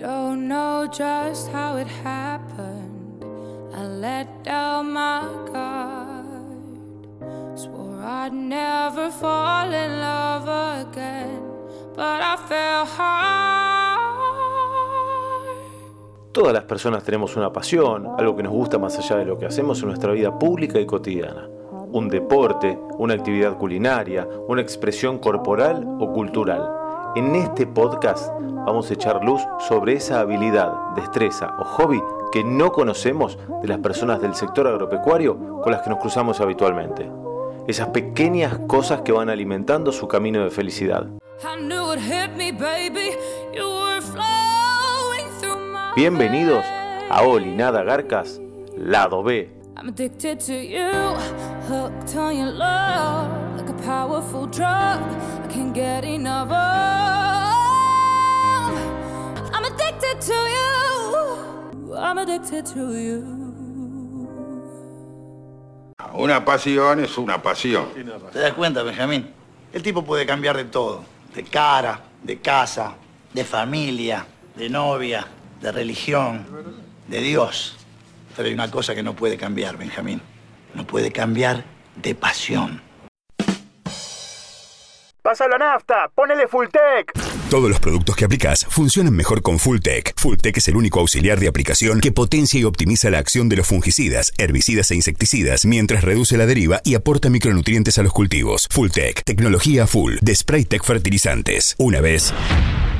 don't know just how it happened. I let down my guard. Swore I'd never fall in love again, but I fell hard. Todas las personas tenemos una pasión, algo que nos gusta más allá de lo que hacemos en nuestra vida pública y cotidiana. Un deporte, una actividad culinaria, una expresión corporal o cultural. En este podcast vamos a echar luz sobre esa habilidad, destreza o hobby que no conocemos de las personas del sector agropecuario con las que nos cruzamos habitualmente. Esas pequeñas cosas que van alimentando su camino de felicidad. Bienvenidos a Oli Nada Garcas, lado B. I'm addicted to you, hooked on your love, like a powerful drug. I can't get enough of. I'm addicted to you. I'm addicted to you. Una pasión es una pasión. ¿Te das cuenta, Benjamín? El tipo puede cambiar de todo. De cara, de casa, de familia, de novia, de religión, de Dios. Pero hay una cosa que no puede cambiar, Benjamín. No puede cambiar de pasión. Pasa la nafta, ponele full tech. Todos los productos que aplicas funcionan mejor con Fulltech. Fulltech es el único auxiliar de aplicación que potencia y optimiza la acción de los fungicidas, herbicidas e insecticidas mientras reduce la deriva y aporta micronutrientes a los cultivos. Fulltech, tecnología full de Spraytech Fertilizantes. Una vez,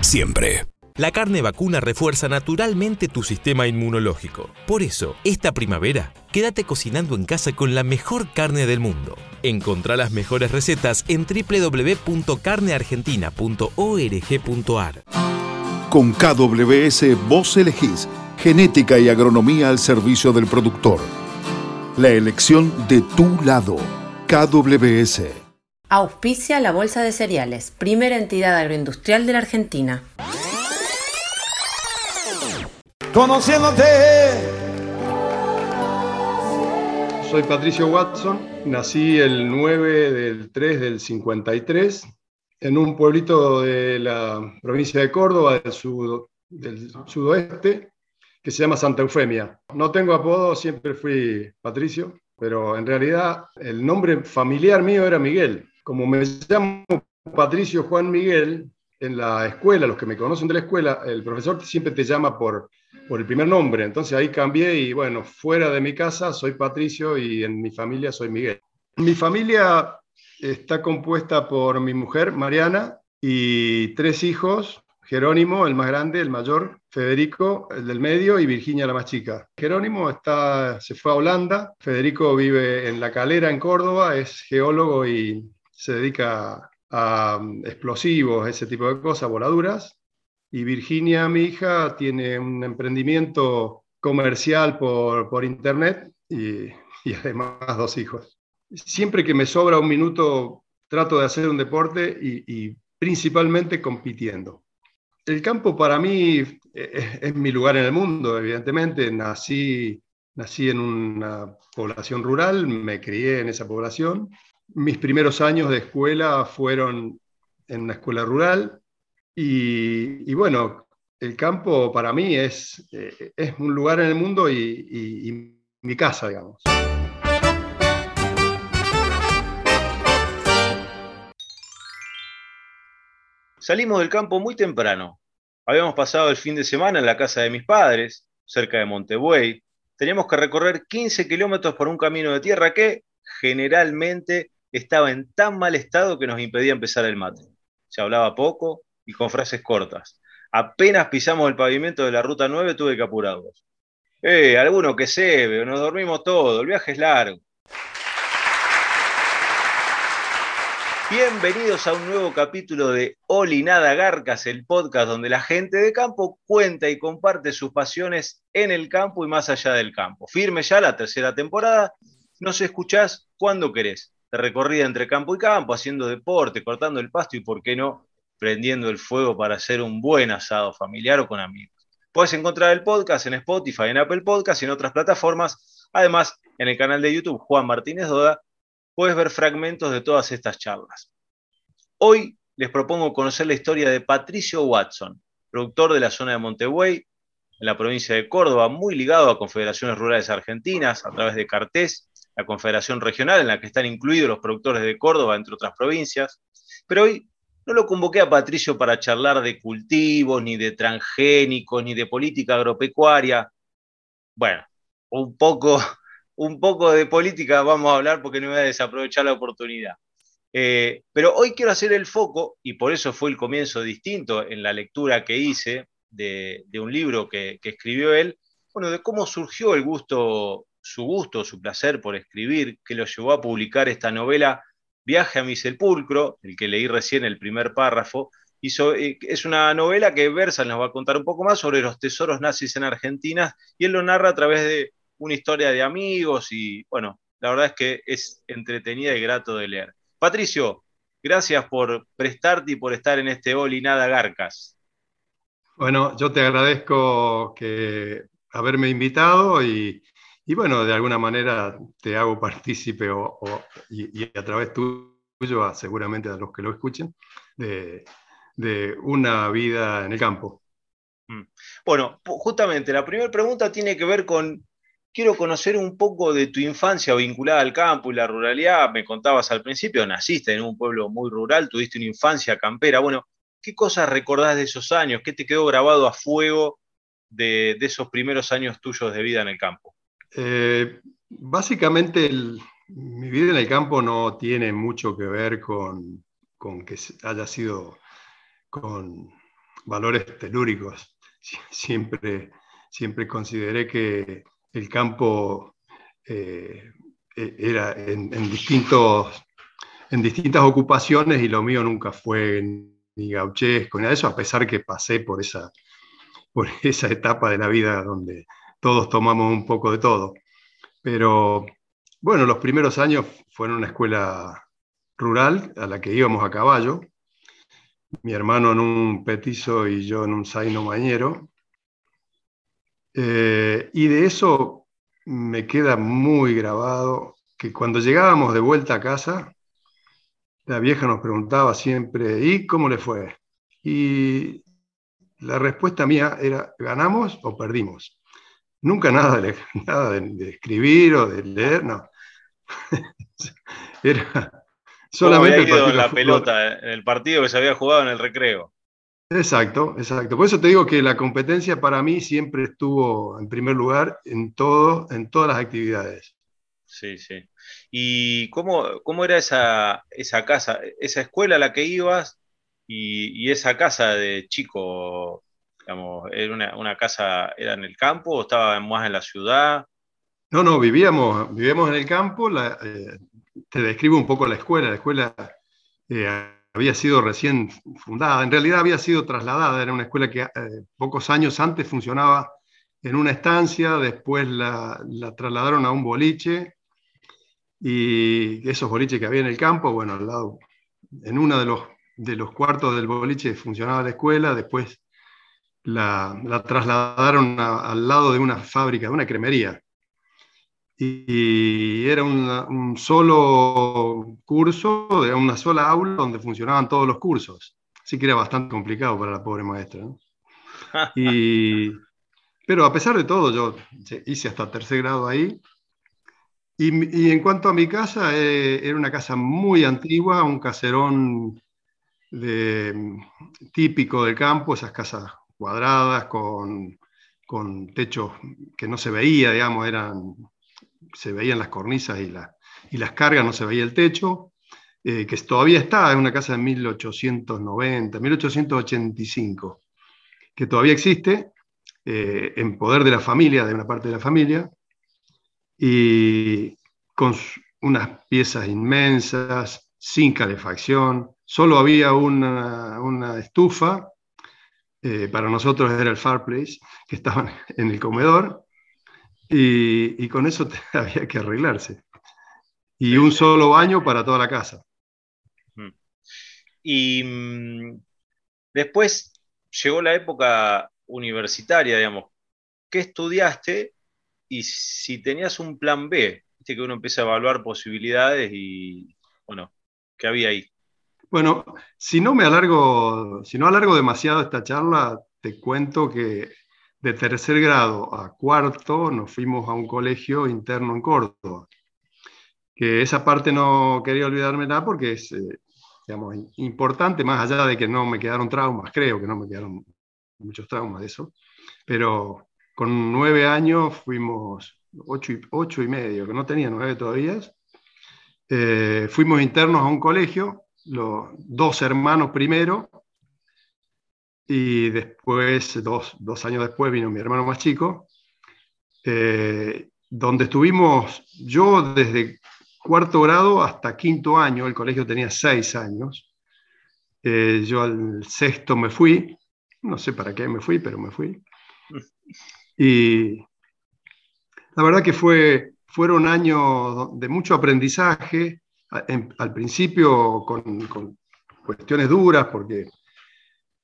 siempre. La carne vacuna refuerza naturalmente tu sistema inmunológico. Por eso, esta primavera, quédate cocinando en casa con la mejor carne del mundo. Encontrá las mejores recetas en www.carneargentina.org.ar. Con KWS vos elegís genética y agronomía al servicio del productor. La elección de tu lado. KWS. Auspicia la Bolsa de Cereales, primera entidad agroindustrial de la Argentina. Conociéndote. Soy Patricio Watson, nací el 9 del 3 del 53 en un pueblito de la provincia de Córdoba, del, sud- del sudoeste, que se llama Santa Eufemia. No tengo apodo, siempre fui Patricio, pero en realidad el nombre familiar mío era Miguel. Como me llamo Patricio Juan Miguel, en la escuela, los que me conocen de la escuela, el profesor siempre te llama por, por el primer nombre. Entonces ahí cambié y bueno, fuera de mi casa soy Patricio y en mi familia soy Miguel. Mi familia está compuesta por mi mujer, Mariana, y tres hijos, Jerónimo, el más grande, el mayor, Federico, el del medio, y Virginia, la más chica. Jerónimo está, se fue a Holanda, Federico vive en La Calera, en Córdoba, es geólogo y se dedica a explosivos, ese tipo de cosas, voladuras. Y Virginia, mi hija, tiene un emprendimiento comercial por, por internet y, y además dos hijos. Siempre que me sobra un minuto, trato de hacer un deporte y, principalmente compitiendo. El campo para mí es, es mi lugar en el mundo, evidentemente. Nací, nací en una población rural, me crié en esa población. Mis primeros años de escuela fueron en una escuela rural y, bueno, el campo para mí es, eh, un lugar en el mundo y, y- y mi casa, digamos. Salimos del campo muy temprano. Habíamos pasado el fin de semana en la casa de mis padres, cerca de Montebuey. Teníamos que recorrer 15 kilómetros por un camino de tierra que generalmente estaba en tan mal estado que nos impedía empezar el mate. Se hablaba poco y con frases cortas. Apenas pisamos el pavimento de la ruta 9 tuve que apurarlos. Eh, alguno que se ve, nos dormimos todo, el viaje es largo. Bienvenidos a un nuevo capítulo de Oli Nada Garcas, el podcast donde la gente de campo cuenta y comparte sus pasiones en el campo y más allá del campo. Firme ya la tercera temporada, nos escuchás cuando querés, de recorrida entre campo y campo, haciendo deporte, cortando el pasto y, por qué no, prendiendo el fuego para hacer un buen asado familiar o con amigos. Puedes encontrar el podcast en Spotify, en Apple Podcast y en otras plataformas. Además, en el canal de YouTube Juan Martínez Doda puedes ver fragmentos de todas estas charlas. Hoy les propongo conocer la historia de Patricio Watson, productor de la zona de Montevideo, en la provincia de Córdoba, muy ligado a confederaciones rurales argentinas a través de Cartés, la confederación regional en la que están incluidos los productores de Córdoba, entre otras provincias. Pero hoy no lo convoqué a Patricio para charlar de cultivos, ni de transgénicos, ni de política agropecuaria. Bueno, un poco, un poco de política vamos a hablar porque no voy a desaprovechar la oportunidad. Eh, pero hoy quiero hacer el foco, y por eso fue el comienzo distinto en la lectura que hice de, un libro que, escribió él, bueno, de cómo surgió el gusto, su gusto, su placer por escribir, que lo llevó a publicar esta novela Viaje a mi sepulcro, el que leí recién el primer párrafo, eh, es una novela que Versa nos va a contar un poco más sobre los tesoros nazis en Argentina, y él lo narra a través de una historia de amigos, y bueno, la verdad es que es entretenida y grato de leer. Patricio, gracias por prestarte y por estar en este Oli Nada Garcas. Bueno, yo te agradezco que haberme invitado y, bueno, de alguna manera te hago partícipe y, a través tuyo, seguramente a los que lo escuchen, de, una vida en el campo. Mm. Bueno, justamente la primera pregunta tiene que ver con quiero conocer un poco de tu infancia vinculada al campo y la ruralidad. Me contabas al principio, naciste en un pueblo muy rural, tuviste una infancia campera. Bueno, ¿qué cosas recordás de esos años? ¿Qué te quedó grabado a fuego de, esos primeros años tuyos de vida en el campo? Eh, básicamente, mi vida en el campo no tiene mucho que ver con, con que haya sido con valores telúricos. Siempre, siempre consideré que el campo eh, e-, era en, distintos, en distintas ocupaciones y lo mío nunca fue ni gauchesco ni nada de eso, a pesar que pasé por esa, por esa etapa de la vida donde todos tomamos un poco de todo. Pero bueno, los primeros años fueron una escuela rural a la que íbamos a caballo, mi hermano en un petizo y yo en un zaino mañero, eh, y de eso me queda muy grabado que cuando llegábamos de vuelta a casa, la vieja nos preguntaba siempre, ¿y cómo le fue? Y la respuesta mía era, ¿ganamos o perdimos? Nunca nada de, nada de, escribir o de leer, no. era solamente... el la pelota en el partido que se había jugado en el recreo. Exacto, exacto. Por eso te digo que la competencia para mí siempre estuvo en primer lugar en, todo, en todas las actividades. Sí, sí. ¿Y cómo, cómo era esa, esa, casa, esa escuela a la que ibas y, esa casa de chico? ¿Era una, casa, era en el campo o estaba más en la ciudad? No, no, vivíamos, vivíamos en el campo. Eh, te describo un poco la escuela. La escuela eh, había sido recién fundada, en realidad había sido trasladada, era una escuela que eh, pocos años antes funcionaba en una estancia, después la, trasladaron a un boliche, y esos boliches que había en el campo, bueno, al lado, en uno de los, de los cuartos del boliche funcionaba la escuela, después la, trasladaron al lado de una fábrica, de una cremería y era un solo curso, una sola aula donde funcionaban todos los cursos. Así que era bastante complicado para la pobre maestra. Y, pero a pesar de todo, yo hice hasta tercer grado ahí. Y, en cuanto a mi casa, eh, era una casa muy antigua, un caserón de, típico del campo, esas casas cuadradas con, con techos que no se veía, digamos, eran se veían las cornisas y, y las cargas, no se veía el techo, eh, que todavía está, en una casa de 1890, 1885, que todavía existe, eh, en poder de la familia, de una parte de la familia, y con unas piezas inmensas, sin calefacción, solo había una, estufa, eh, para nosotros era el fireplace, que estaba en el comedor, y, con eso había que arreglarse. Y un solo baño para toda la casa. Mm. Y mm, después llegó la época universitaria, digamos. ¿Qué estudiaste? Y si tenías un plan B, viste que uno empieza a evaluar posibilidades y, bueno, ¿qué había ahí? Bueno, si no me alargo, si no alargo demasiado esta charla, te cuento que de tercer grado a cuarto nos fuimos a un colegio interno en Córdoba. Que esa parte no quería olvidarme nada porque es eh, digamos, importante, más allá de que no me quedaron traumas, creo que no me quedaron muchos traumas de eso, pero con nueve años fuimos, ocho y, ocho y medio, que no tenía nueve todavía, eh, fuimos internos a un colegio, los dos hermanos primero, y después, dos, dos años después, vino mi hermano más chico, eh, donde estuvimos yo desde cuarto grado hasta quinto año, el colegio tenía seis años, eh, yo al sexto me fui, no sé para qué me fui, pero me fui. Y la verdad que fue, fueron años de mucho aprendizaje, al principio con, cuestiones duras, porque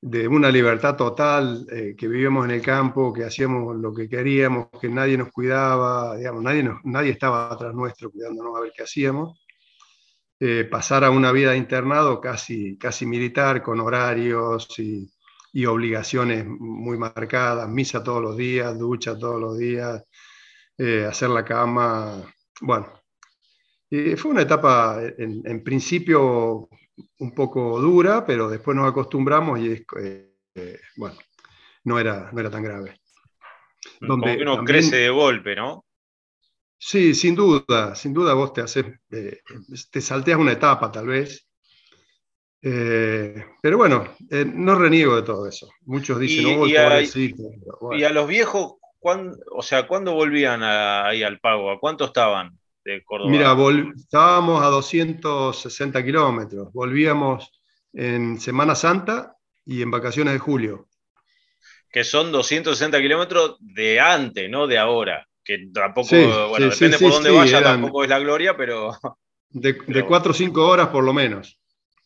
de una libertad total, eh, que vivíamos en el campo, que hacíamos lo que queríamos, que nadie nos cuidaba, digamos, nadie, nadie estaba atrás nuestro cuidándonos a ver qué hacíamos. Eh, pasar a una vida de internado casi, casi militar, con horarios y, y, obligaciones muy marcadas, misa todos los días, ducha todos los días, eh, hacer la cama, bueno. Fue una etapa, en, en principio, un poco dura, pero después nos acostumbramos y eh, bueno, no era, no era tan grave. Donde uno crece de golpe, ¿no? Sí, sin duda, sin duda vos te haces, eh, te salteas una etapa tal vez. Eh, pero bueno, no reniego de todo eso. Muchos dicen, y, oh, y, a, y a los viejos, o sea, ¿cuándo volvían ahí al pago? ¿A cuánto estaban? Mira, estábamos a 260 kilómetros, volvíamos en Semana Santa y en vacaciones de julio. Que son 260 kilómetros de antes, no de ahora. Que tampoco, bueno, depende por dónde vaya, tampoco es la gloria, pero. De, 4 o 5 horas por lo menos.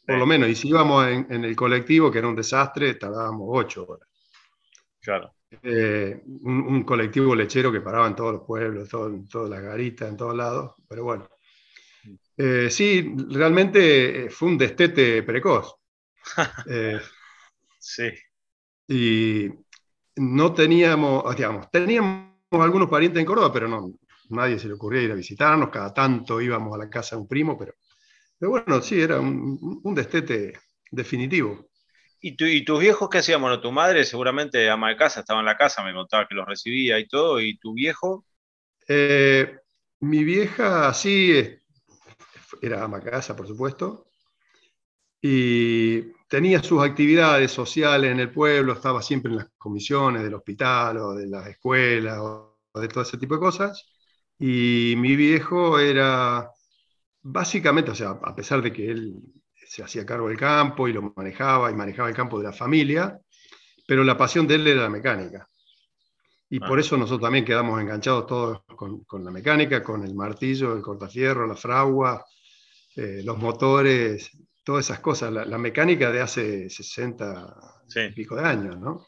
Por lo menos. Y si íbamos en, en, el colectivo, que era un desastre, tardábamos 8 horas. Claro. Eh, un, colectivo lechero que paraba en todos los pueblos, en todas las garitas, en todos lados, pero bueno. Eh, sí, realmente eh, fue un destete precoz. sí. Y no teníamos, digamos, teníamos algunos parientes en Córdoba, pero no, nadie se le ocurría ir a visitarnos, cada tanto íbamos a la casa de un primo, pero, pero bueno, sí, era un, un destete definitivo. ¿Y, tus viejos qué hacían? Bueno, tu madre seguramente ama de casa, estaba en la casa, me contaba que los recibía y todo. ¿Y tu viejo? Eh, mi vieja sí, era ama de casa, por supuesto. Y tenía sus actividades sociales en el pueblo, estaba siempre en las comisiones del hospital o de las escuelas o de todo ese tipo de cosas. Y mi viejo era básicamente, o sea, a pesar de que él se hacía cargo del campo y lo manejaba y manejaba el campo de la familia, pero la pasión de él era la mecánica. Y por ah. eso nosotros también quedamos enganchados todos con, con, la mecánica, con el martillo, el cortafierro, la fragua, eh, los motores, todas esas cosas, la, mecánica de hace 60 y pico de años, ¿no?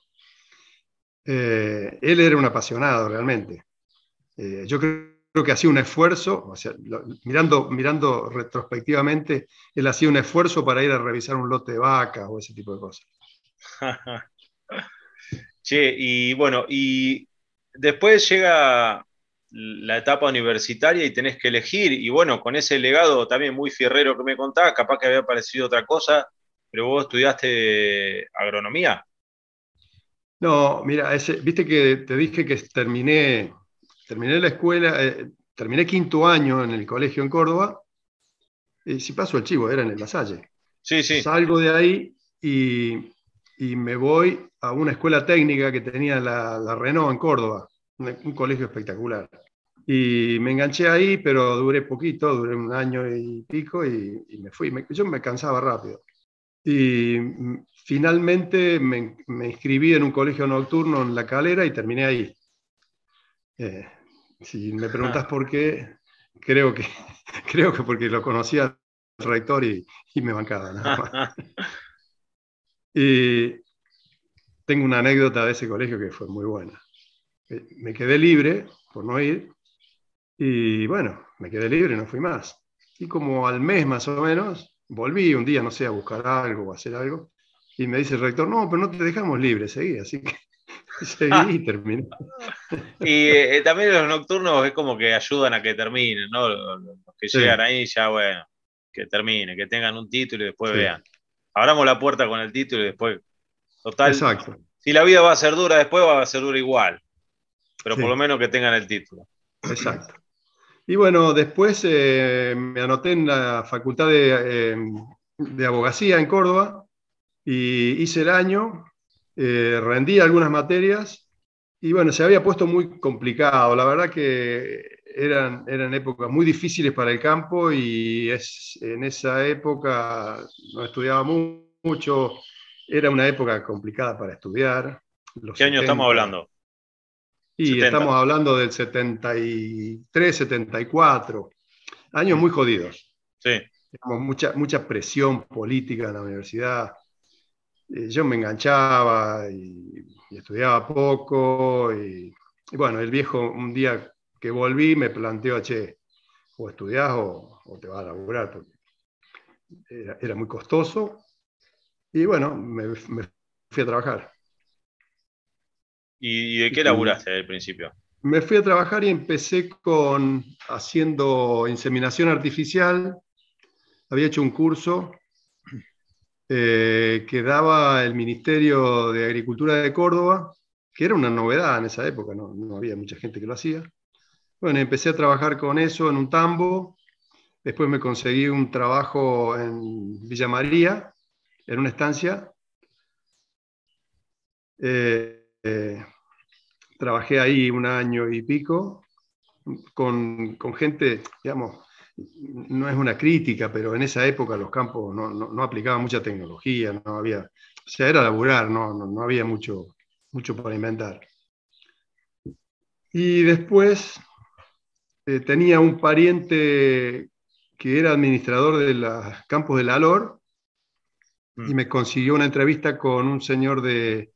Eh, él era un apasionado realmente. Eh, yo creo creo que hacía un esfuerzo, o sea, mirando, mirando retrospectivamente, él hacía un esfuerzo para ir a revisar un lote de vacas o ese tipo de cosas. che, y bueno, y después llega la etapa universitaria y tenés que elegir, y bueno, con ese legado también muy fierrero que me contaba, capaz que había parecido otra cosa, pero vos estudiaste agronomía. No, mira, ese, viste que te dije que terminé terminé la escuela, eh, terminé quinto año en el colegio en Córdoba, y si paso el chivo, era en el Lasalle. Sí, sí. Salgo de ahí y, me voy a una escuela técnica que tenía la, Renault en Córdoba, un, colegio espectacular. Y me enganché ahí, pero duré poquito, duré un año y pico y, me fui. yo me cansaba rápido. Y finalmente me, me, inscribí en un colegio nocturno en La Calera y terminé ahí. Eh, si me preguntas por qué, creo que, creo que porque lo conocía al rector y, me bancaba. y tengo una anécdota de ese colegio que fue muy buena. Eh, me quedé libre por no ir y bueno, me quedé libre y no fui más. Y como al mes más o menos, volví un día, no sé, a buscar algo o a hacer algo. Y me dice el rector, no, pero no te dejamos libre, seguí, así que seguí y terminé. Y eh, también los nocturnos es como que ayudan a que terminen, ¿no? Los, los que Sí. llegan ahí ya, bueno, que terminen, que tengan un título y después Sí. vean. Abramos la puerta con el título y después, total, Exacto. si la vida va a ser dura después, va a ser dura igual. Pero Sí. por lo menos que tengan el título. Exacto. Y bueno, después eh, me anoté en la Facultad de, eh, de Abogacía en Córdoba y hice el año, eh, rendí algunas materias y bueno, se había puesto muy complicado. La verdad que eran, eran épocas muy difíciles para el campo y es, en esa época no estudiaba mu- mucho, era una época complicada para estudiar. los ¿Qué año 70. estamos hablando? Y 70. estamos hablando del 73, 74, años muy jodidos. Sí. Digamos, mucha, mucha presión política en la universidad. Eh, yo me enganchaba y, y estudiaba poco. Y, y bueno, el viejo, un día que volví, me planteó, che, o estudiás o, o te vas a laburar, porque era, era muy costoso. Y bueno, me, me fui a trabajar. ¿Y, y de qué laburaste al principio? Me fui a trabajar y empecé con haciendo inseminación artificial. Había hecho un curso eh, que daba el Ministerio de Agricultura de Córdoba, que era una novedad en esa época, no, había mucha gente que lo hacía. Bueno, empecé a trabajar con eso en un tambo. Después me conseguí un trabajo en Villa María, en una estancia. Eh, eh, trabajé ahí un año y pico con, con gente, digamos, no es una crítica, pero en esa época los campos no, no, no aplicaban mucha tecnología, no había, o sea, era laburar, no, no, no había mucho, mucho para inventar. Y después eh, tenía un pariente que era administrador de los campos del Alor y me consiguió una entrevista con un señor de,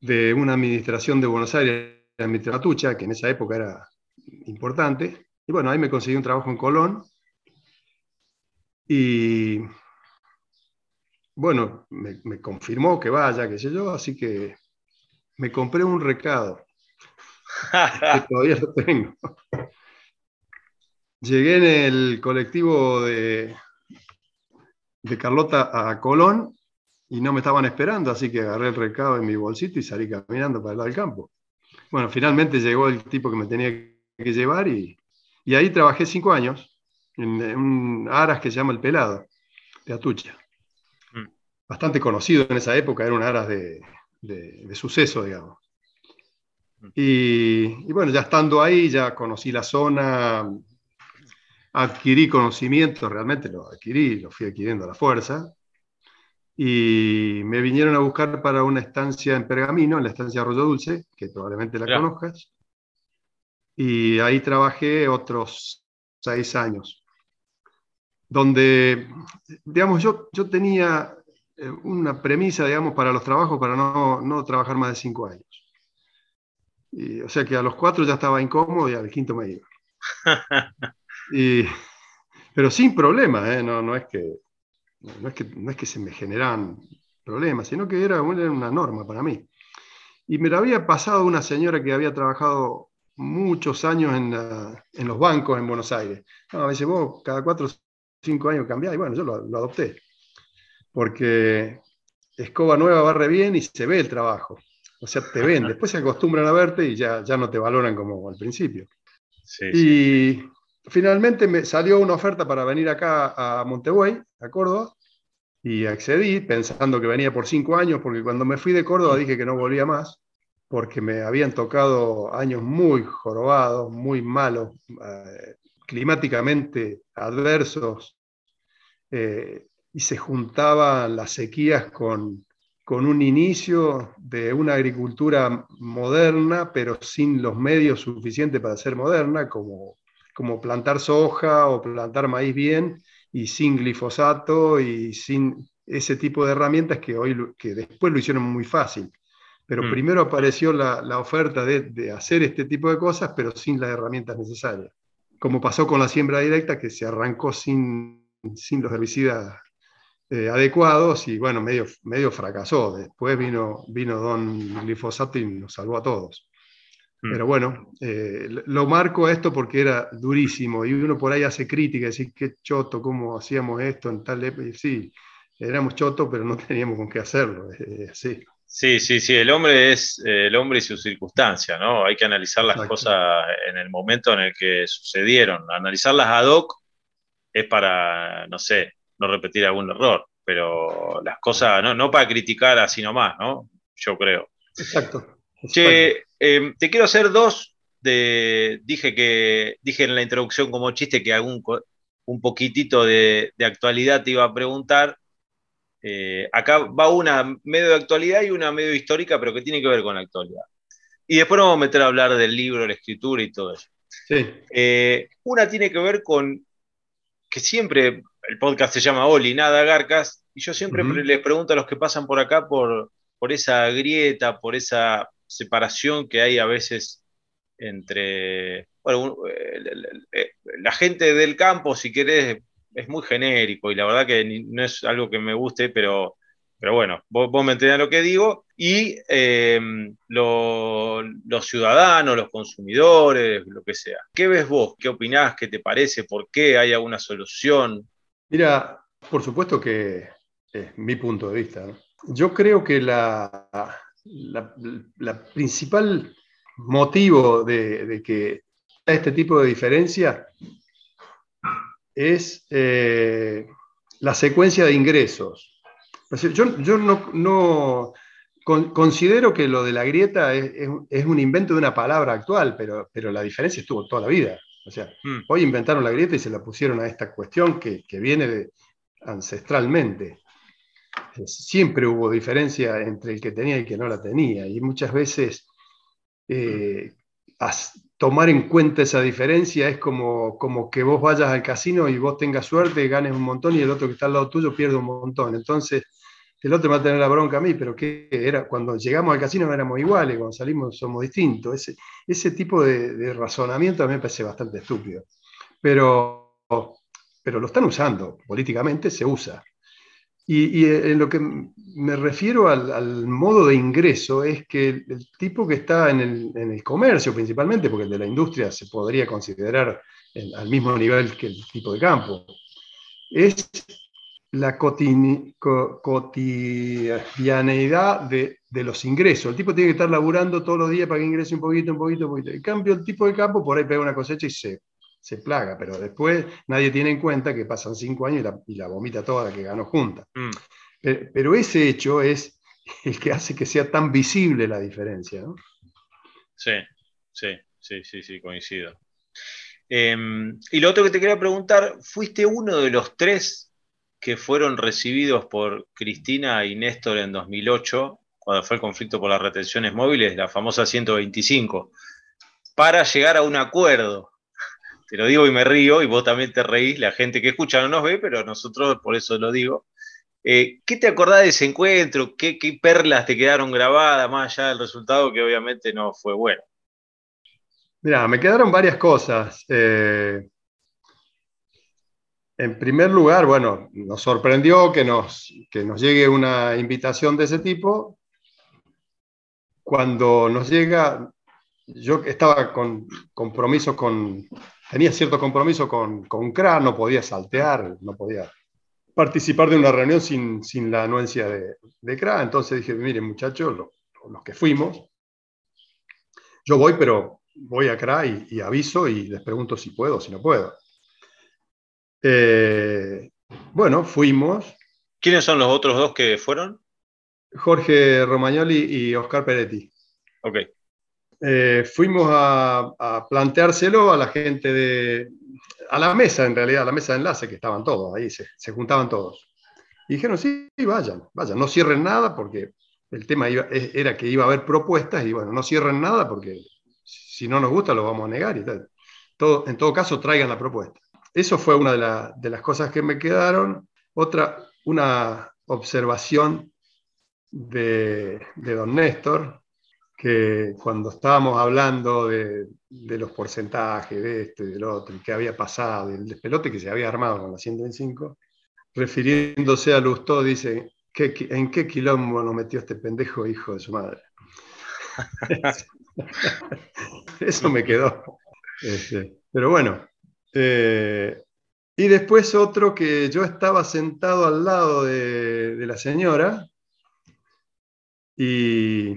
de una administración de Buenos Aires, la Mitratucha, que en esa época era importante. Y bueno, ahí me conseguí un trabajo en Colón. Y bueno, me, me confirmó que vaya, qué sé yo, así que me compré un recado, que todavía lo tengo. Llegué en el colectivo de, de Carlota a Colón y no me estaban esperando, así que agarré el recado en mi bolsito y salí caminando para el lado del campo. Bueno, finalmente llegó el tipo que me tenía que llevar y, y ahí trabajé cinco años en, en un aras que se llama El Pelado, de Atucha. Mm. Bastante conocido en esa época, era un aras de, de, de suceso, digamos. Y, y bueno, ya estando ahí, ya conocí la zona, adquirí conocimiento, realmente lo adquirí, lo fui adquiriendo a la fuerza, y me vinieron a buscar para una estancia en Pergamino, en la estancia Arroyo Dulce, que probablemente la conozcas, y ahí trabajé otros seis años, donde, digamos, yo, yo tenía eh, una premisa, digamos, para los trabajos para no, no trabajar más de cinco años. Y, o sea que a los cuatro ya estaba incómodo y al quinto me iba. Y- pero sin problema, ¿eh? no, no, es que, no, es que, no es que se me generaban problemas, sino que era, una- era una norma para mí. Y me lo había pasado una señora que había trabajado muchos años en, la- en los bancos en Buenos Aires. No, a veces vos cada cuatro o cinco años cambiás, y bueno, yo lo, lo adopté. Porque escoba nueva barre bien y se ve el trabajo. O sea, te ven, después se acostumbran a verte y ya, ya no te valoran como al principio. Sí, sí. Y finalmente me salió una oferta para venir acá a Montevideo, a Córdoba, y accedí pensando que venía por cinco años, porque cuando me fui de Córdoba dije que no volvía más, porque me habían tocado años muy jorobados, muy malos, eh, climáticamente adversos, eh, y se juntaban las sequías con, con un inicio de una agricultura moderna, pero sin los medios suficientes para ser moderna, como, como plantar soja o plantar maíz bien, y sin glifosato y sin ese tipo de herramientas que, hoy, que después lo hicieron muy fácil. Pero Mm. primero apareció la, la oferta de, de hacer este tipo de cosas, pero sin las herramientas necesarias. Como pasó con la siembra directa, que se arrancó sin, sin los herbicidas eh, adecuados y bueno, medio, medio fracasó. Después vino, vino Don Glifosato y nos salvó a todos. Mm. Pero bueno, eh, lo marco esto porque era durísimo y uno por ahí hace crítica, decir, qué choto, cómo hacíamos esto en tal época. Sí, éramos chotos, pero no teníamos con qué hacerlo. sí. Sí, sí, sí, el hombre es eh, el hombre y su circunstancia, ¿no? Hay que analizar las cosas en el momento en el que sucedieron. Analizarlas ad hoc es para, no sé, no repetir algún error, pero las cosas, no, no para criticar así nomás, ¿no? Yo creo. Exacto. Che, em, te quiero hacer dos de, dije que, dije en la introducción como chiste que algún, un poquitito de, de actualidad te iba a preguntar, eh, acá va una medio de actualidad y una medio histórica, pero que tiene que ver con la actualidad. Y después nos vamos a meter a hablar del libro, la escritura y todo eso. Eh, una tiene que ver con que siempre el podcast se llama Oli, nada Garcas, y yo siempre les pregunto a los que pasan por acá por, por esa grieta, por esa separación que hay a veces entre bueno, eh, la gente del campo, si querés, es muy genérico y la verdad que no es algo que me guste, pero, pero bueno, vos, me entendés lo que digo. Y em, los ciudadanos, los consumidores, lo que sea. ¿Qué ves vos? ¿Qué opinás? ¿Qué te parece? ¿Por qué hay alguna solución? Mira, por supuesto que es mi punto de vista. Yo creo que la, la, principal motivo de, de que este tipo de diferencia es eh, la secuencia de ingresos. Yo, yo no, considero que lo de la grieta es, un invento de una palabra actual, pero, pero la diferencia estuvo toda la vida. O sea, hmm. hoy inventaron la grieta y se la pusieron a esta cuestión que, viene de, ancestralmente. Siempre hubo diferencia entre el que tenía y el que no la tenía, y muchas veces eh, tomar en cuenta esa diferencia es como, como que vos vayas al casino y vos tengas suerte, ganes un montón y el otro que está al lado tuyo pierde un montón. Entonces, el otro va a tener la bronca a mí, pero que era cuando llegamos al casino no éramos iguales, cuando salimos somos distintos. Ese, ese tipo de, razonamiento a mí me parece bastante estúpido. Pero, pero lo están usando, políticamente se usa. Y, en lo que me refiero al, modo de ingreso es que el, tipo que está en el, comercio principalmente, porque el de la industria se podría considerar al mismo nivel que el tipo de campo, es la cotidianeidad de, los ingresos. El tipo tiene que estar laburando todos los días para que ingrese un poquito, un poquito, un poquito. En cambio, el tipo de campo por ahí pega una cosecha y se se plaga, pero después nadie tiene en cuenta que pasan cinco años y la, vomita toda la que ganó junta. Mm. Pero, ese hecho es el que hace que sea tan visible la diferencia, ¿no? Sí, sí, sí, sí, sí, coincido. Em, y lo otro que te quería preguntar, ¿fuiste uno de los tres que fueron recibidos por Cristina y Néstor en 2008, cuando fue el conflicto por las retenciones móviles, la famosa 125, para llegar a un acuerdo? Te lo digo y me río, y vos también te reís, la gente que escucha no nos ve, pero nosotros por eso lo digo. Eh, ¿Qué te acordás de ese encuentro? ¿Qué, perlas te quedaron grabadas más allá del resultado que obviamente no fue bueno? Mira, me quedaron varias cosas. Eh, en primer lugar, bueno, nos sorprendió que nos, que nos llegue una invitación de ese tipo. Cuando nos llega, yo estaba con compromisos con, tenía cierto compromiso con, con CRA, no podía saltear, no podía participar de una reunión sin, sin la anuencia de, de, CRA. Entonces dije, miren muchachos, los que fuimos, yo voy, pero voy a CRA y, aviso y les pregunto si puedo o si no puedo. Eh, bueno, fuimos. ¿Quiénes son los otros dos que fueron? Jorge Romagnoli y Oscar Peretti. Ok. Eh, fuimos a, planteárselo a la gente de, a la mesa en realidad, a la mesa de enlace, que estaban todos ahí, se, juntaban todos. Y dijeron, sí, vayan, vayan, no cierren nada porque el tema era que iba a haber propuestas y bueno, no cierren nada porque si no nos gusta lo vamos a negar y tal. Todo, en todo caso, traigan la propuesta. Eso fue una de, de las cosas que me quedaron. Otra, una observación de, de don Néstor, que cuando estábamos hablando de, los porcentajes, de esto y del otro, y qué había pasado, el despelote que se había armado con la 125, refiriéndose a Lustó, dice, ¿en qué quilombo nos metió este pendejo hijo de su madre? Eso me quedó. Este, pero bueno. Eh, y después otro que yo estaba sentado al lado de, la señora y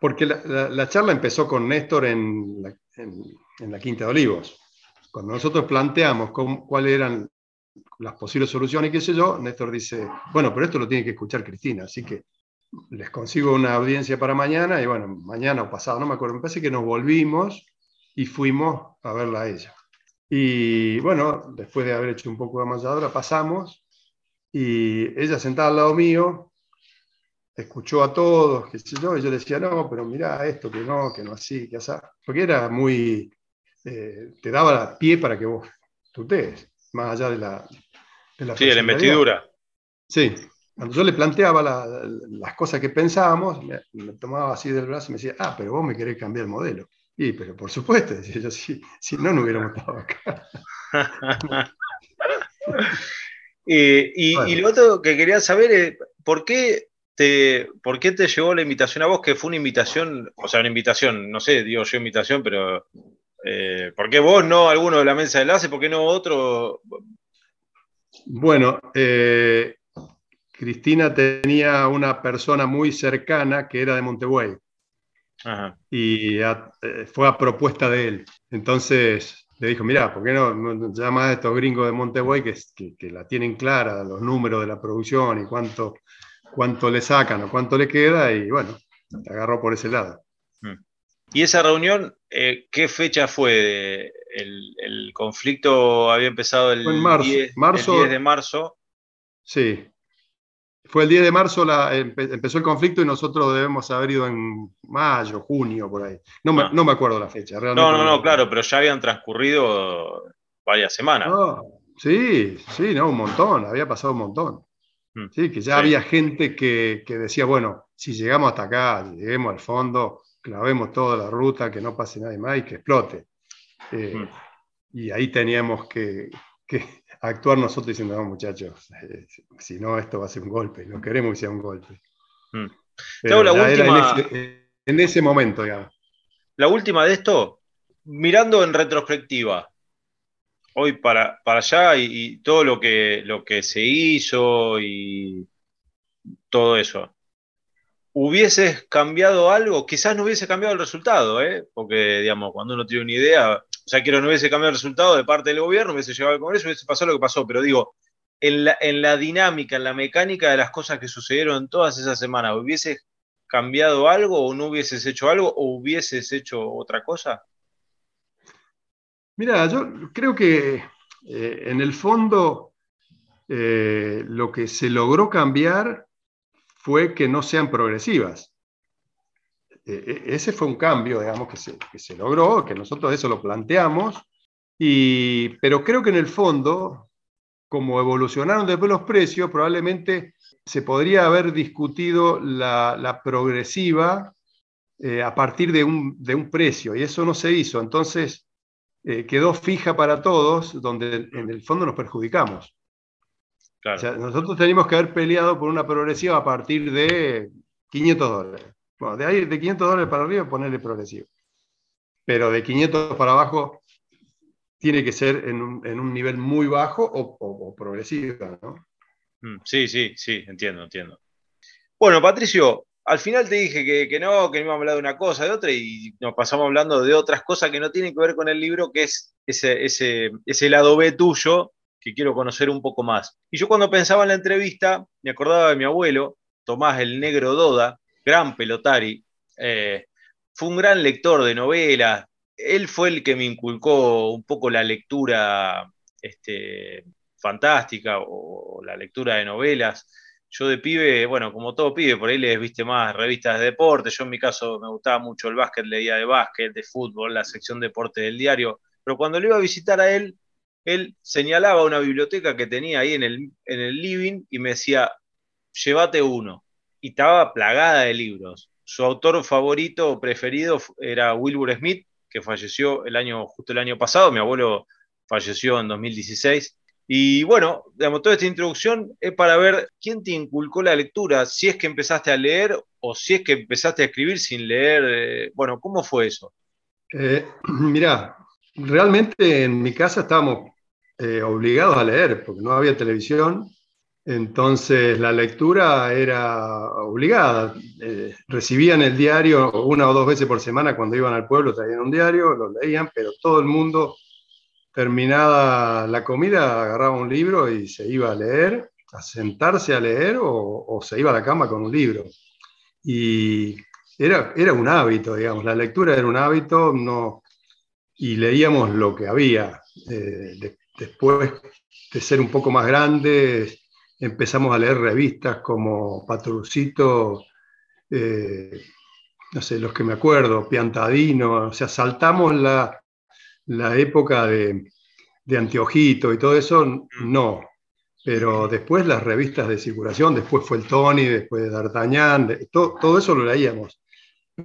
porque la, charla empezó con Néstor en la, Quinta de Olivos. Cuando nosotros planteamos cuáles eran las posibles soluciones, qué sé yo, Néstor dice, bueno, pero esto lo tiene que escuchar Cristina, así que les consigo una audiencia para mañana, y bueno, mañana o pasado, no me acuerdo, me parece que nos volvimos y fuimos a verla a ella. Y bueno, después de haber hecho un poco de amalladora, pasamos y ella sentada al lado mío, escuchó a todos, qué sé yo, y yo le decía, no, pero mira esto, que no, que no así, que así, porque era muy, eh, te daba pie para que vos tutees, más allá de la... De la sí, de la investidura. Sí, cuando yo le planteaba las cosas que pensábamos, me, tomaba así del brazo y me decía, ah, pero vos me querés cambiar el modelo. Y, pero por supuesto, decía yo, si, si no, no hubiéramos estado acá. y, y, lo otro que quería saber es, ¿por qué, te, ¿por qué te llegó la invitación a vos? Que fue una invitación, o sea, una invitación, no sé, digo yo invitación, pero eh, ¿por qué vos no alguno de la mesa de enlace? ¿Por qué no otro? Bueno, eh, Cristina tenía una persona muy cercana que era de Montevideo. Y eh, fue a propuesta de él. Entonces le dijo, mira, ¿por qué no, no llamas a estos gringos de Montevideo que, que, la tienen clara, los números de la producción y cuánto, cuánto le sacan o cuánto le queda? Y bueno, te agarró por ese lado. Mm. ¿Y esa reunión, eh, qué fecha fue? El, conflicto había empezado el, marzo, marzo, el 10 de marzo. Sí, fue el 10 de marzo, la, empezó el conflicto y nosotros debemos haber ido en mayo, junio, por ahí. No me, ah. acuerdo la fecha. Realmente no, no, no, claro, pero ya habían transcurrido varias semanas. sí, sí, no, un montón, había pasado un montón. Sí, que ya había gente que, decía, bueno, si llegamos hasta acá, lleguemos al fondo, clavemos toda la ruta, que no pase nadie más y que explote. Eh, mm. Y ahí teníamos que, actuar nosotros diciendo, no, muchachos, eh, si no, esto va a ser un golpe, no queremos que sea un golpe. Mm. la última... en, ese, momento, ya. La última de esto, mirando en retrospectiva, hoy para, para allá y, todo lo que, lo que se hizo y todo eso. ¿Hubieses cambiado algo? Quizás no hubiese cambiado el resultado, ¿eh? porque digamos, cuando uno tiene una idea, o sea, quiero no hubiese cambiado el resultado de parte del gobierno, hubiese llegado al Congreso, hubiese pasado lo que pasó, pero digo, en la, dinámica, en la mecánica de las cosas que sucedieron todas esas semanas, ¿hubieses cambiado algo o no hubieses hecho algo o hubieses hecho otra cosa? Mira, yo creo que eh, en el fondo eh, lo que se logró cambiar fue que no sean progresivas. E, e, ese fue un cambio, digamos, que se, logró, que nosotros eso lo planteamos, y, pero creo que en el fondo, como evolucionaron después los precios, probablemente se podría haber discutido la, progresiva eh, a partir de un, precio, y eso no se hizo. Entonces, eh, quedó fija para todos, donde en el fondo nos perjudicamos. nosotros tenemos que haber peleado por una progresiva a partir de 500 dólares. Bueno, de ahí de 500 dólares para arriba ponerle progresivo. Pero de 500 para abajo tiene que ser en un, nivel muy bajo o, progresivo, ¿no? Mm, sí, sí, sí, entiendo, entiendo. Bueno, Patricio, al final te dije que, no, que no íbamos a hablar de una cosa, de otra, y nos pasamos hablando de otras cosas que no tienen que ver con el libro, que es ese, ese, ese lado B tuyo, que quiero conocer un poco más. Y yo cuando pensaba en la entrevista, me acordaba de mi abuelo, Tomás el Negro Doda, gran pelotari, eh, fue un gran lector de novelas, él fue el que me inculcó un poco la lectura este, fantástica o, la lectura de novelas. Yo de pibe, bueno, como todo pibe, por ahí les viste más revistas de deporte. Yo en mi caso me gustaba mucho el básquet, leía de básquet, de fútbol, la sección deporte del diario. Pero cuando le iba a visitar a él, él señalaba una biblioteca que tenía ahí en el, en el living y me decía, llévate uno y estaba plagada de libros. Su autor favorito o preferido era Wilbur Smith, que falleció el año, justo el año pasado. Mi abuelo falleció en 2016. Y bueno, digamos, toda esta introducción es para ver quién te inculcó la lectura, si es que empezaste a leer o si es que empezaste a escribir sin leer. eh, bueno, ¿cómo fue eso? Eh, mirá, realmente en mi casa estábamos eh, obligados a leer, porque no había televisión, entonces la lectura era obligada. Eh, recibían el diario una o dos veces por semana cuando iban al pueblo, traían un diario, lo leían, pero todo el mundo, terminada la comida, agarraba un libro y se iba a leer, a sentarse a leer o, se iba a la cama con un libro. Y era, era un hábito, digamos, la lectura era un hábito, no, y leíamos lo que había. Eh, de- después de ser un poco más grandes, empezamos a leer revistas como Patrucito, eh, no sé, los que me acuerdo, Piantadino, o sea, saltamos la, la época de, de Anteojito y todo eso, no. Pero después las revistas de circulación, después fue el Tony, después de D'Artagnan, de- to- todo eso lo leíamos.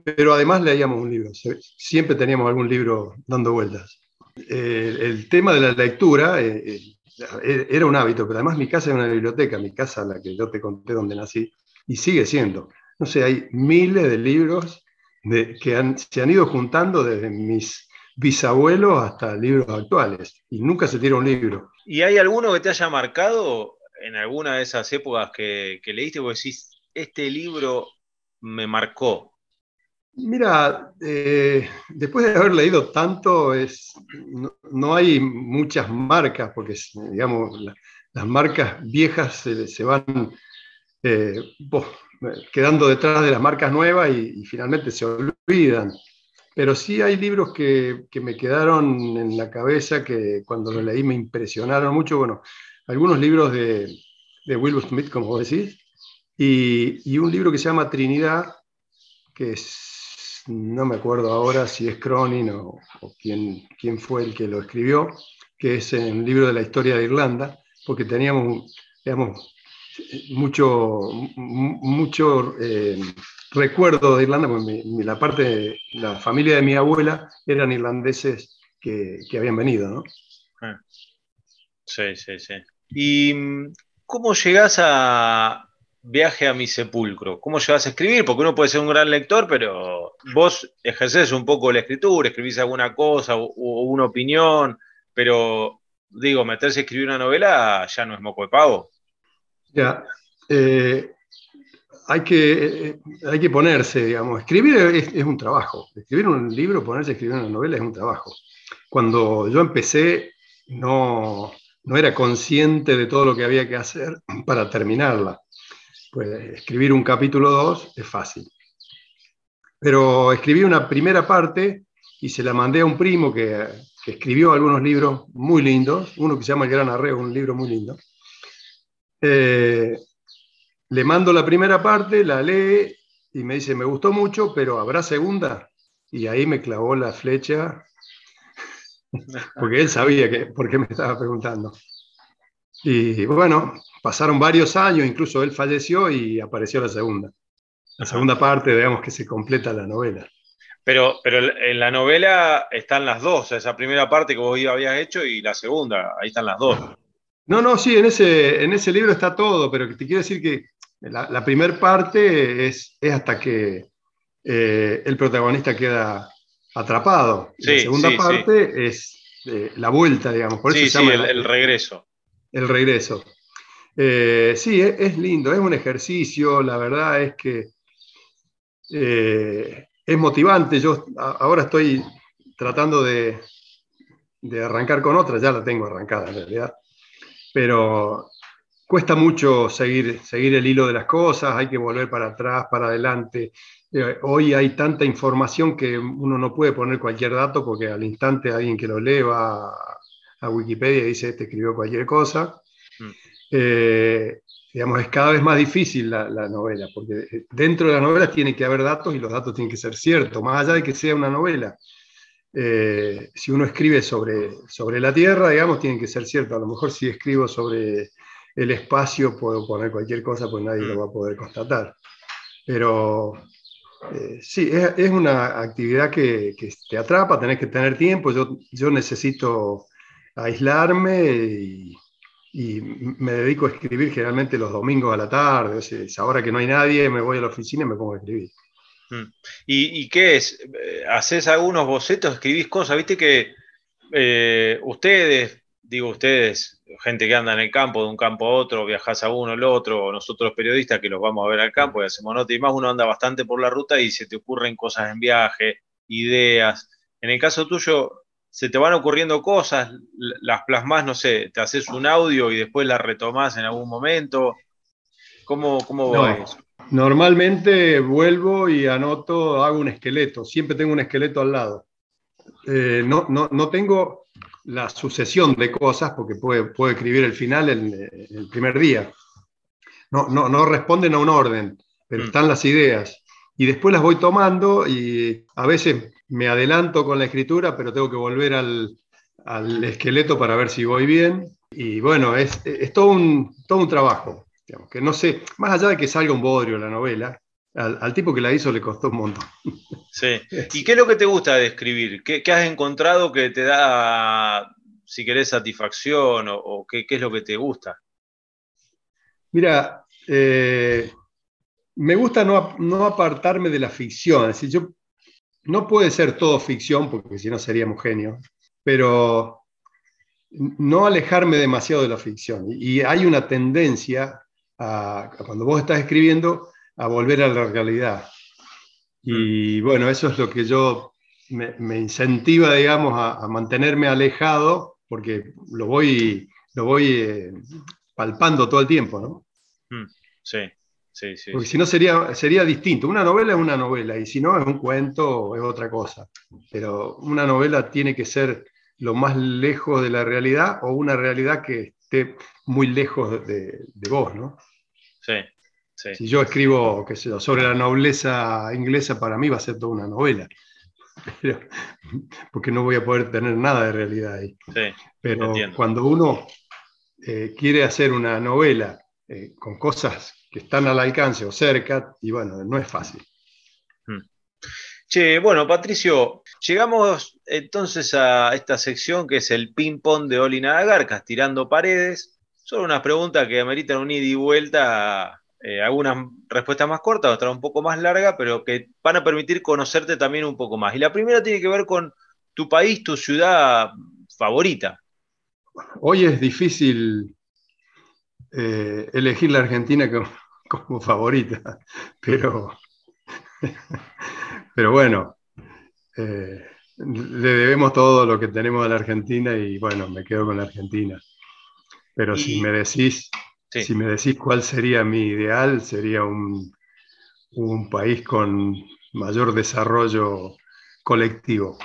Pero además leíamos un libro, siempre teníamos algún libro dando vueltas. Eh, el tema de la lectura eh, eh, era un hábito, pero además mi casa era una biblioteca, mi casa, la que yo te conté donde nací, y sigue siendo. No sé, hay miles de libros de- que han- se han ido juntando desde mis bisabuelos hasta libros actuales, y nunca se tira un libro. ¿Y hay alguno que te haya marcado en alguna de esas épocas que, que leíste? Vos decís, este libro me marcó. Mira, eh, después de haber leído tanto, es, no, no hay muchas marcas, porque digamos, la- las marcas viejas se, se van eh, bo- quedando detrás de las marcas nuevas y, y finalmente se olvidan. Pero sí hay libros que, que me quedaron en la cabeza que cuando los leí me impresionaron mucho. Bueno, algunos libros de, de Smith, como vos decís, y, y un libro que se llama Trinidad, que no me acuerdo ahora si es Cronin o, o quién, quién fue el que lo escribió, que es un libro de la historia de Irlanda, porque teníamos, digamos, mucho, mu- mucho eh, recuerdo de Irlanda, porque mi- mi- la parte, de- la familia de mi abuela eran irlandeses que, que habían venido, ¿no? Ah. Sí, sí, sí. ¿Y mm, cómo llegás a Viaje a mi sepulcro? ¿Cómo llegás a escribir? Porque uno puede ser un gran lector, pero vos ejercés un poco la escritura, escribís alguna cosa o, o una opinión, pero digo, meterse a escribir una novela ya no es moco de pavo. Ya, eh, hay, que, eh, hay que ponerse, digamos, escribir es, un trabajo. Escribir un libro, ponerse a escribir una novela es un trabajo. Cuando yo empecé, no, no era consciente de todo lo que había que hacer para terminarla. Pues escribir un capítulo 2 es fácil. Pero escribí una primera parte y se la mandé a un primo que, que escribió algunos libros muy lindos, uno que se llama El Gran Arreo, un libro muy lindo. Eh, le mando la primera parte, la lee y me dice, me gustó mucho, pero ¿habrá segunda? Y ahí me clavó la flecha, porque él sabía que, por qué me estaba preguntando. Y bueno, pasaron varios años, incluso él falleció y apareció la segunda. La segunda parte, digamos que se completa la novela. Pero, pero en la novela están las dos, esa primera parte que vos habías hecho y la segunda, ahí están las dos. No, no, sí, en ese, en ese libro está todo, pero te quiero decir que la, la primera parte es, es hasta que eh, el protagonista queda atrapado. Sí, la segunda sí, parte es eh, la vuelta, digamos. Por sí, eso se llama el, el regreso. el regreso. Eh, sí, es, es lindo, es un ejercicio, la verdad es que es motivante. Yo a- ahora estoy tratando de, de arrancar con otra, ya la tengo arrancada en realidad, pero cuesta mucho seguir, seguir el hilo de las cosas, hay que volver para atrás, para adelante. Eh, hoy hay tanta información que uno no puede poner cualquier dato porque al instante alguien que lo lee va a, a Wikipedia y dice, este escribió cualquier cosa. Mm. Eh, digamos, es cada vez más difícil la, la novela, porque eh, dentro de la novela tiene que haber datos y los datos tienen que ser ciertos, más allá de que sea una novela. Eh, si uno escribe sobre, sobre la Tierra, digamos, tiene que ser cierto. A lo mejor si escribo sobre el espacio puedo poner cualquier cosa, pues nadie lo va a poder constatar. Pero eh, sí, es, es una actividad que, que te atrapa, tenés que tener tiempo. Yo, yo necesito aislarme y, y me dedico a escribir generalmente los domingos a la tarde. Es ahora que no hay nadie, me voy a la oficina y me pongo a escribir. Mm. ¿Y, qué es? Eh, ¿Haces algunos bocetos? ¿Escribís cosas? Viste que eh, ustedes, digo ustedes, gente que anda en el campo, de un campo a otro, viajas a uno, al otro, o nosotros periodistas que los vamos a ver al campo y hacemos nota y más, uno anda bastante por la ruta y se te ocurren cosas en viaje, ideas. En el caso tuyo, se te van ocurriendo cosas, las plasmas, no sé, te haces un audio y después las retomás en algún momento. ¿Cómo, cómo eso? Normalmente vuelvo y anoto, hago un esqueleto, siempre tengo un esqueleto al lado. Eh, no, no, tengo la sucesión de cosas porque puedo, escribir el final el, el primer día. No, no, no, responden a un orden, pero mm. están las ideas. Y después las voy tomando y a veces me adelanto con la escritura, pero tengo que volver al, al esqueleto para ver si voy bien. Y bueno, es, es todo, un, todo un trabajo que no sé, más allá de que salga un bodrio la novela, al, tipo que la hizo le costó un montón. Sí. ¿Y qué es lo que te gusta de escribir? ¿Qué, has encontrado que te da, si querés, satisfacción o, qué, es lo que te gusta? Mira, eh, me gusta no, apartarme de la ficción. Es decir, yo, no puede ser todo ficción, porque si no seríamos genios, pero no alejarme demasiado de la ficción. Y hay una tendencia cuando vos estás escribiendo, a volver a la realidad. Y mm. bueno, eso es lo que yo me, incentiva, digamos, a, mantenerme alejado, porque lo voy, lo voy eh, palpando todo el tiempo, ¿no? Mm. Sí, sí, sí. Porque si no sería, sería distinto. Una novela es una novela, y si no es un cuento, es otra cosa. Pero una novela tiene que ser lo más lejos de la realidad o una realidad que esté muy lejos de, de vos, ¿no? Sí, sí. Si yo escribo, qué sé sobre la nobleza inglesa, para mí va a ser toda una novela. porque no voy a poder tener nada de realidad ahí. Sí, Pero cuando uno eh, quiere hacer una novela eh, con cosas que están al alcance o cerca, y bueno, no es fácil. Hmm. Che, bueno, Patricio, llegamos entonces a esta sección que es el ping-pong de Olina Garcas, tirando paredes. Son unas preguntas que ameritan un ida y vuelta, eh, algunas respuestas más cortas, otras un poco más largas, pero que van a permitir conocerte también un poco más. Y la primera tiene que ver con tu país, tu ciudad favorita. Hoy es difícil eh, elegir la Argentina como, favorita, pero, pero bueno, eh, le debemos todo lo que tenemos a la Argentina y bueno, me quedo con la Argentina. Pero si me decís, si me decís cuál sería mi ideal, sería un, país con mayor desarrollo colectivo.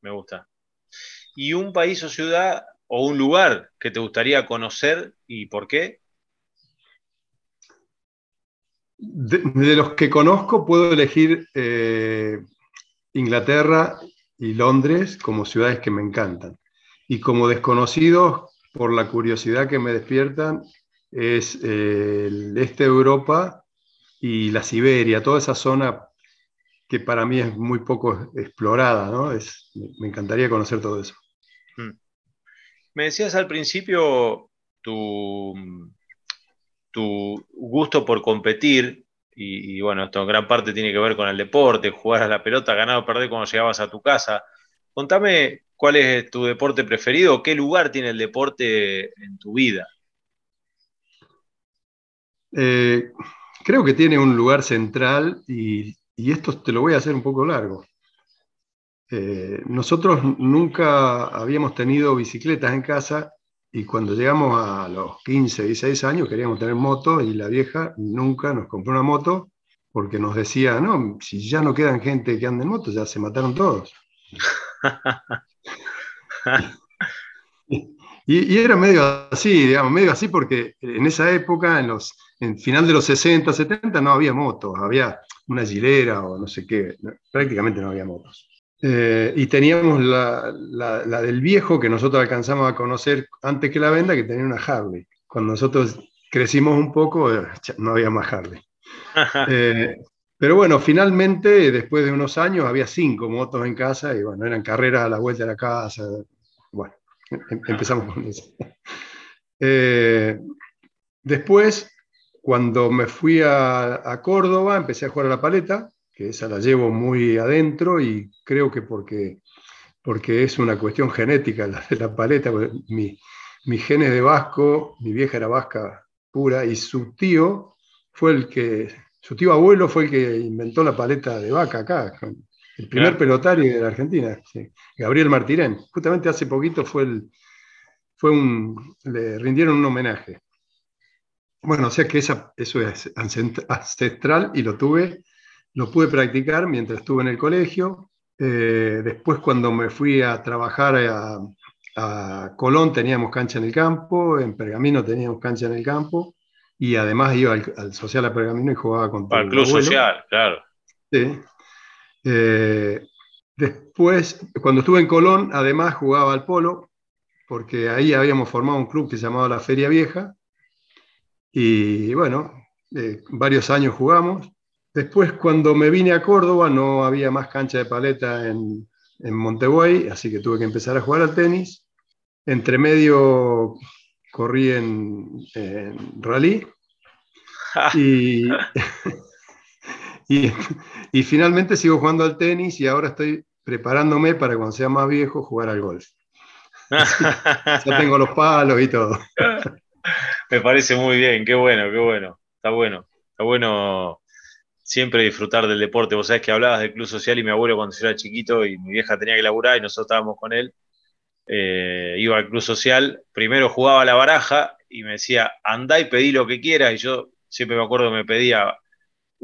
me gusta. ¿Y un país o ciudad o un lugar que te gustaría conocer y por qué? De, los que conozco puedo elegir eh, Inglaterra y Londres como ciudades que me encantan. Y como desconocidos, por la curiosidad que me despiertan es eh, el este de Europa y la Siberia, toda esa zona que para mí es muy poco explorada, ¿no? Me encantaría conocer todo eso. Hmm. Me decías al principio tu, tu gusto por competir, y, bueno, esto en gran parte tiene que ver con el deporte, jugar a la pelota, ganar o perder cuando llegabas a tu casa. Contame ¿Cuál es tu deporte preferido? ¿Qué lugar tiene el deporte en tu vida? Eh, creo que tiene un lugar central y, esto te lo voy a hacer un poco largo. Eh, nosotros nunca habíamos tenido bicicletas en casa y cuando llegamos a los 15, 16 años queríamos tener moto y la vieja nunca nos compró una moto porque nos decía, no, si ya no quedan gente que ande en moto, ya se mataron todos. y, era medio así, digamos, medio así porque en esa época, en los en final de los 60, 70, no había motos, había una gilera o no sé qué, prácticamente no había motos. Eh, y teníamos la, la, del viejo que nosotros alcanzamos a conocer antes que la venda, que tenía una Harley. Cuando nosotros crecimos un poco, eh, no había más Harley. Eh, pero bueno, finalmente, después de unos años, había cinco motos en casa y bueno, eran carreras a la vuelta de la casa. Bueno, Em- Empezamos con eso. Eh, después, cuando me fui a, a Córdoba, empecé a jugar a la paleta, que esa la llevo muy adentro y creo que porque, porque es una cuestión genética la de la paleta. Mi, mi genes de vasco, mi vieja era vasca pura y su tío fue el que, su tío abuelo fue el que inventó la paleta de vaca acá, con- el primer Claro. pelotario de la Argentina, sí, Gabriel Martirén. Justamente hace poquito fue el, fue un, le rindieron un homenaje. Bueno, o sea que esa, eso es ancestral y lo tuve, lo pude practicar mientras estuve en el colegio. Eh, después cuando me fui a trabajar a, a Colón teníamos cancha en el campo, en Pergamino teníamos cancha en el campo y además iba al, al social a Pergamino y jugaba con tu club abuelo. social, claro. Sí. Eh, después, cuando estuve en Colón, además jugaba al polo, porque ahí habíamos formado un club que se llamaba La Feria Vieja. Y bueno, eh, varios años jugamos. Después, cuando me vine a Córdoba, no había más cancha de paleta en, en Montevideo, así que tuve que empezar a jugar al tenis. Entre medio corrí en, en rally. Y, y, y finalmente sigo jugando al tenis y ahora estoy preparándome para cuando sea más viejo jugar al golf. Ya tengo los palos y todo. Me parece muy bien, qué bueno, qué bueno. Está bueno, está bueno siempre disfrutar del deporte. Vos sabés que hablabas del club social y mi abuelo cuando yo era chiquito y mi vieja tenía que laburar y nosotros estábamos con él, eh, iba al club social, primero jugaba a la baraja y me decía, andá y pedí lo que quieras. Y yo siempre me acuerdo que me pedía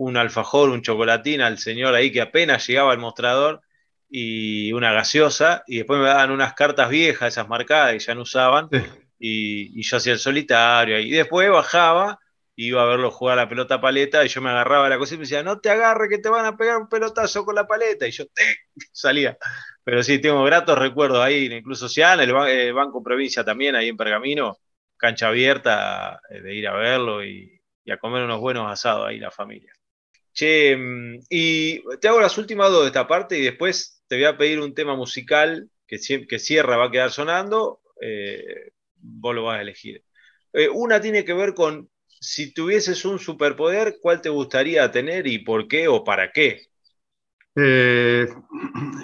un alfajor, un chocolatín al señor ahí que apenas llegaba al mostrador y una gaseosa y después me daban unas cartas viejas, esas marcadas que ya no usaban y, y yo hacía el solitario y después bajaba iba a verlo jugar a la pelota paleta y yo me agarraba la cosa y me decía, no te agarre que te van a pegar un pelotazo con la paleta y yo ¡tec! salía. Pero sí, tengo gratos recuerdos ahí Club Social, el, ba- el Banco Provincia también, ahí en Pergamino, cancha abierta eh, de ir a verlo y, y a comer unos buenos asados ahí la familia. Che, mm, y te hago las últimas dos de esta parte y después te voy a pedir un tema musical que, que cierra, va a quedar sonando, eh, vos lo vas a elegir. Eh, una tiene que ver con si tuvieses un superpoder, ¿cuál te gustaría tener y por qué o para qué? Eh,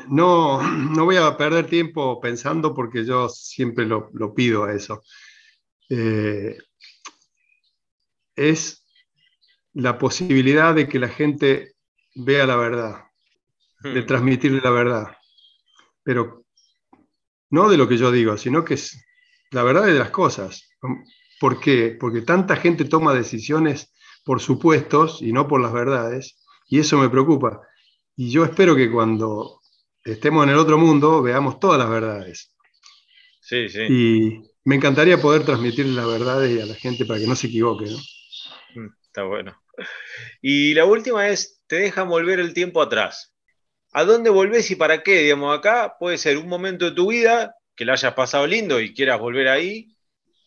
no, no voy a perder tiempo pensando porque yo siempre lo, lo pido a eso. Es la posibilidad de que la gente vea la verdad, de Hmm. transmitirle la verdad, pero no de lo que yo digo, sino que es la verdad de las cosas. ¿Por qué? Porque tanta gente toma decisiones por supuestos y no por las verdades, y eso me preocupa. Y yo espero que cuando estemos en el otro mundo veamos todas las verdades. Sí, sí. Y me encantaría poder transmitir las verdades a la gente para que no se equivoque. ¿no? Mm, Está bueno. Y la última es, te dejan volver el tiempo atrás. ¿A dónde volvés y para qué? Digamos, acá puede ser un momento de tu vida que la hayas pasado lindo y quieras volver ahí,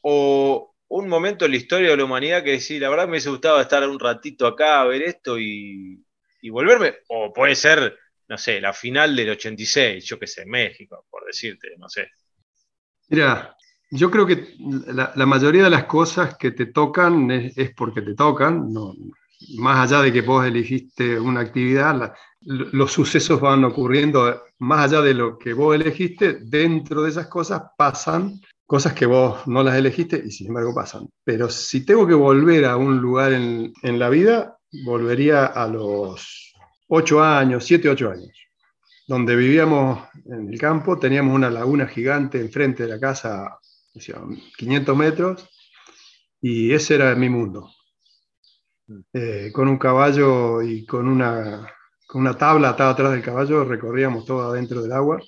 o un momento en la historia de la humanidad que decís, la verdad me hubiese gustado estar un ratito acá a ver esto y, y volverme, o puede ser, no sé, la final del 86, yo qué sé, México, por decirte, no sé. Mira, yo creo que la, la mayoría de las cosas que te tocan es, es porque te tocan, no, más allá de que vos elegiste una actividad, la- lo- los sucesos van ocurriendo más allá de lo que vos elegiste, dentro de esas cosas pasan cosas que vos no las elegiste y sin embargo pasan. Pero si tengo que volver a un lugar en, en la vida, volvería a los 8 años, 7, 8 años donde vivíamos en el campo, teníamos una laguna gigante enfrente de la casa, o sea, 500 metros, y ese era mi mundo. Eh, con un caballo y con una, con una tabla atada atrás del caballo, recorríamos todo adentro del agua,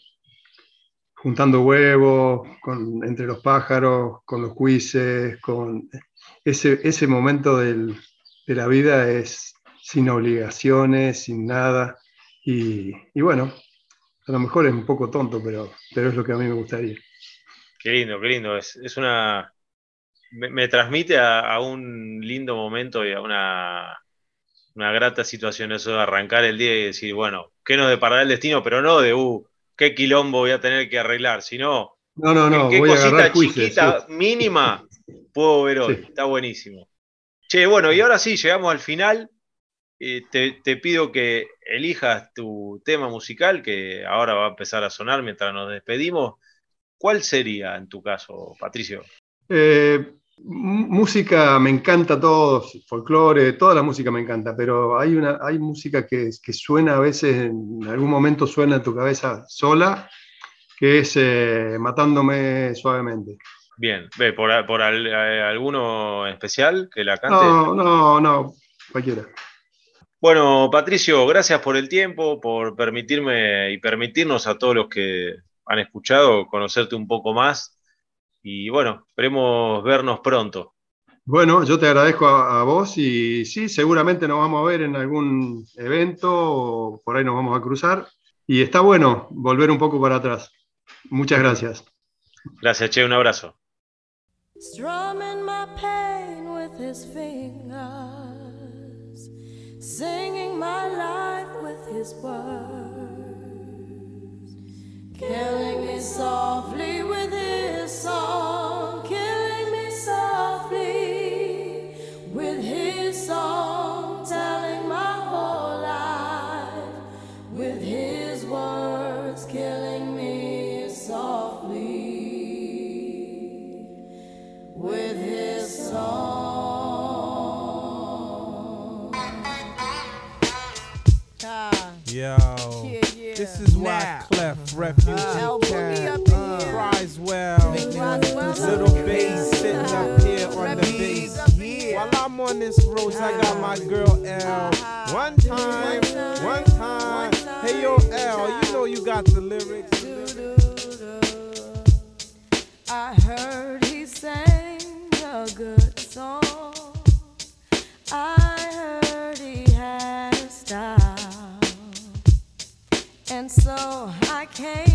juntando huevos con- entre los pájaros, con los cuises, con ese, ese momento del- de la vida es sin obligaciones, sin nada, y, y bueno, a lo mejor es un poco tonto, pero, pero es lo que a mí me gustaría. Qué lindo, qué lindo. Es, es una. Me, me transmite a, a un lindo momento y a una, una grata situación eso de arrancar el día y decir, bueno, ¿qué nos deparará el destino? Pero no de, uh, qué quilombo voy a tener que arreglar, sino No, no, no, ¿Qué voy cosita chiquita, mínima, puedo ver hoy? Sí. Está buenísimo. Che, bueno, y ahora sí, llegamos al final. Eh, te, te pido que elijas tu tema musical, que ahora va a empezar a sonar mientras nos despedimos. ¿Cuál sería en tu caso, Patricio? Eh, música me encanta todo, folclore, toda la música me encanta, pero hay, una, hay música que, que suena a veces, en algún momento suena en tu cabeza sola, que es eh, Matándome Suavemente. Bien, ve, ¿por, por al- eh, alguno especial que la cante? No, no, no, cualquiera. Bueno, Patricio, gracias por el tiempo, por permitirme y permitirnos a todos los que han escuchado conocerte un poco más. Y bueno, esperemos vernos pronto. Bueno, yo te agradezco a, a vos y sí, seguramente nos vamos a ver en algún evento o por ahí nos vamos a cruzar. Y está bueno volver un poco para atrás. Muchas gracias. Gracias, Che, un abrazo. Strumming my pain with his fingers, singing my life with his words, killing me softly with his song, Now. Clef Refugee Uh, ah. Cat put me up here. cries. Little bass sitting up ah. here on the bass. While I'm on this road, I got my ah. girl L. One time, one time. Hey yo, L, you know you got the lyrics. I heard he sang a good song. I heard he had a style. And so came